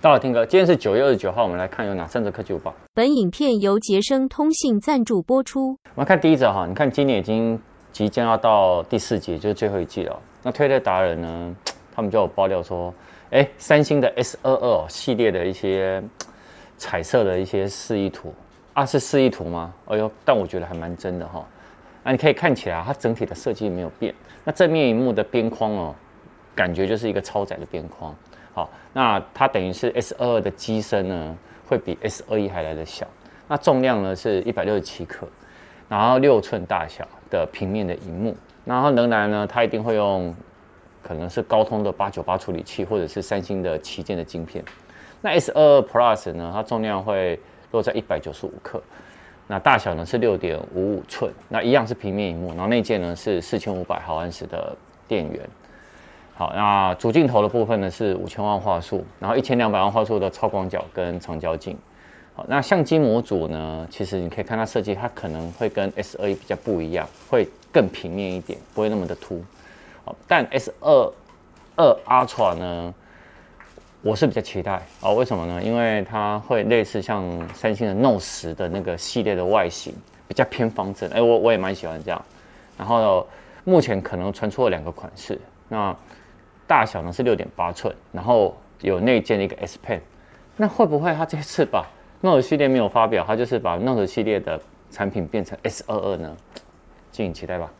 大家好，Tim 哥，今天是九月二十九号，我们来看有哪三则科技午报。本影片由杰生通信赞助播出。我们看第一则哈，你看今年已经即将要到第四季，就是最后一季了。那推特达人呢，他们就有爆料说，哎，三星的 S 二二系列的一些彩色的一些示意图啊，是示意图吗？哎呦，但我觉得还蛮真的哈。那你可以看起来，它整体的设计没有变。那正面荧幕的边框哦，感觉就是一个超窄的边框。好，那它等于是 S 二二的机身呢，会比 S 二一还来得小。那重量呢是一百六十七克，然后六寸大小的平面的荧幕，然后仍然呢，它一定会用可能是高通的八九八处理器，或者是三星的旗舰的晶片。那 S 二二 Plus 呢，它重量会落在一百九十五克，那大小呢是六点五五寸，那一样是平面荧幕，然后内建呢是四千五百毫安时的电源。好，那主镜头的部分呢是五千万画素，然后一千两百万画素的超广角跟长焦镜。好，那相机模组呢，其实你可以看它设计，它可能会跟 S 二一比较不一样，会更平面一点，不会那么的凸。好，但 S 二二 Ultra 呢，我是比较期待啊，为什么呢？因为它会类似像三星的 Note 十的那个系列的外形，比较偏方正。哎，我我也蛮喜欢这样。然后目前可能传出了两个款式，那。大小呢是六点八寸，然后有内建的一个 S Pen，那会不会它这次把 Note 系列没有发表，它就是把 Note 系列的产品变成 S 二二呢？敬请期待吧。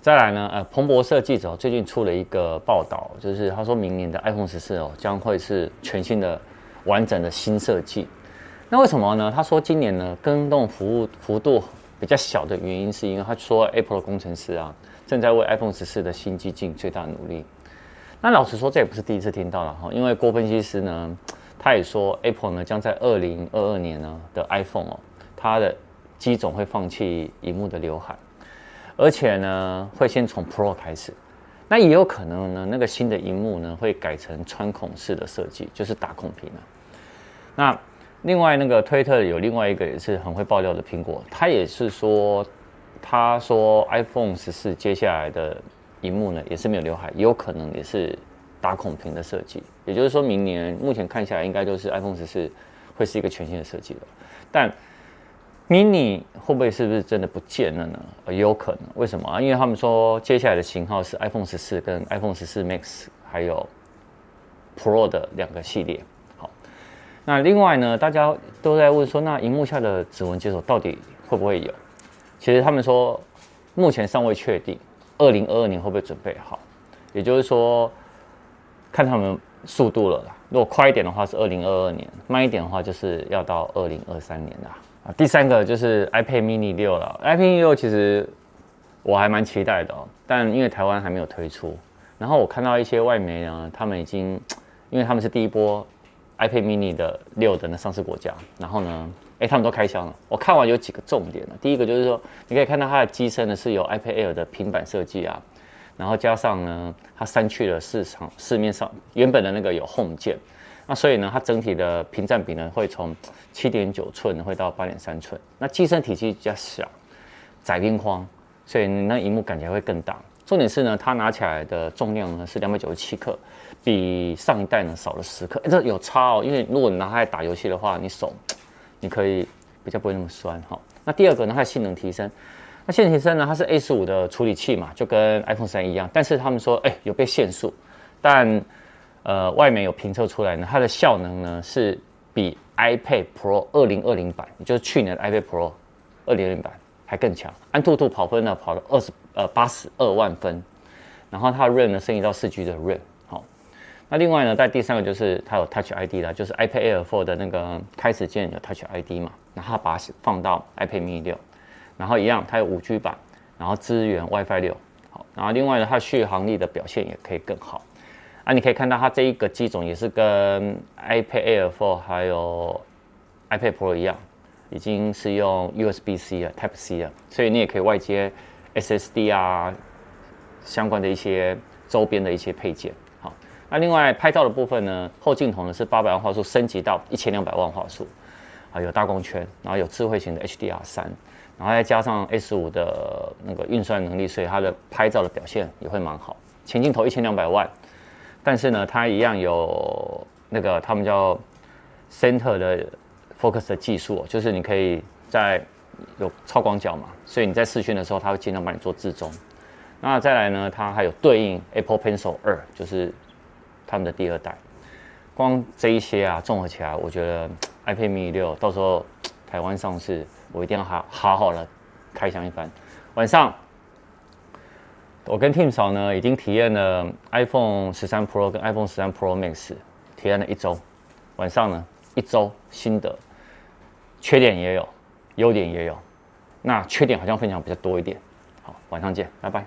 再来呢，呃，彭博社记者最近出了一个报道，就是他说明年的 iPhone 十四哦将会是全新的完整的新设计。那为什么呢？他说今年呢更动服务幅度比较小的原因，是因为他说 Apple 的工程师啊正在为 iPhone 十四的新机尽最大努力。那老实说，这也不是第一次听到了哈，因为郭分析师呢，他也说 Apple 呢将在二零二二年呢的 iPhone 哦，它的机种会放弃萤幕的刘海，而且呢会先从 Pro 开始，那也有可能呢那个新的萤幕呢会改成穿孔式的设计，就是打孔屏了。那另外那个推特有另外一个也是很会爆料的苹果，他也是说，他说 iPhone 十四接下来的。萤幕呢也是没有刘海，也有可能也是打孔屏的设计。也就是说明年目前看下来，应该就是 iPhone 十四会是一个全新的设计了。但 mini 会不会是不是真的不见了呢？也有可能。为什么啊？因为他们说接下来的型号是 iPhone 十四跟 iPhone 十四 Max 还有 Pro 的两个系列。好，那另外呢，大家都在问说，那荧幕下的指纹解锁到底会不会有？其实他们说目前尚未确定。二零二二年会不会准备好？也就是说，看他们速度了啦。如果快一点的话是二零二二年，慢一点的话就是要到二零二三年啦。啊，第三个就是 iPad Mini 六了。iPad Mini 六其实我还蛮期待的哦，但因为台湾还没有推出，然后我看到一些外媒呢，他们已经，因为他们是第一波 iPad Mini 的六的那上市国家，然后呢。哎，他们都开箱了。我看完有几个重点了。第一个就是说，你可以看到它的机身呢是有 iPad Air 的平板设计啊，然后加上呢，它删去了市场市面上原本的那个有 Home 键，那所以呢，它整体的屏占比呢会从七点九寸会到八点三寸。那机身体积比较小，窄边框，所以你那荧幕感觉会更大。重点是呢，它拿起来的重量呢是两百九十七克，比上一代呢少了十克。哎，这有差哦，因为如果你拿它来打游戏的话，你手。你可以比较不会那么酸哈。那第二个呢，它的性能提升。那性能提升呢，它是 A 十五的处理器嘛，就跟 iPhone 三一样。但是他们说，哎、有被限速。但呃，外面有评测出来呢，它的效能呢是比 iPad Pro 二零二零版，也就是去年的 iPad Pro 二零二零版还更强。安兔兔跑分呢跑了二十呃八十二万分，然后它的 RAM 呢升级到四 G 的 RAM 好。那另外呢，在第三个就是它有 Touch ID 啦，就是 iPad Air 4的那个开始键有 Touch ID 嘛，然后它把它放到 iPad Mini 六，然后一样它有五 G 版，然后支援 WiFi 六，好，然后另外呢，它续航力的表现也可以更好。啊，你可以看到它这一个机种也是跟 iPad Air 4还有 iPad Pro 一样，已经是用 USB-C 了，Type C 了，所以你也可以外接 SSD 啊，相关的一些周边的一些配件。好那另外拍照的部分呢，后镜头呢是八百万画素升级到一千两百万画素，啊有大光圈，然后有智慧型的 HDR 三，然后再加上 A 十五的那个运算能力，所以它的拍照的表现也会蛮好。前镜头一千两百万，但是呢它一样有那个他们叫 Center 的 Focus 的技术，就是你可以在有超广角嘛，所以你在视讯的时候，它会尽量帮你做自中。那再来呢，它还有对应 Apple Pencil 二，就是他们的第二代。光这一些啊，综合起来，我觉得 iPad mini 六到时候台湾上市，我一定要好好好的开箱一番。晚上，我跟 Tim 嫂呢已经体验了 iPhone 十三 Pro 跟 iPhone 十三 Pro Max，体验了一周。晚上呢，一周心得，缺点也有，优点也有。那缺点好像分享比较多一点。好，晚上见，拜拜。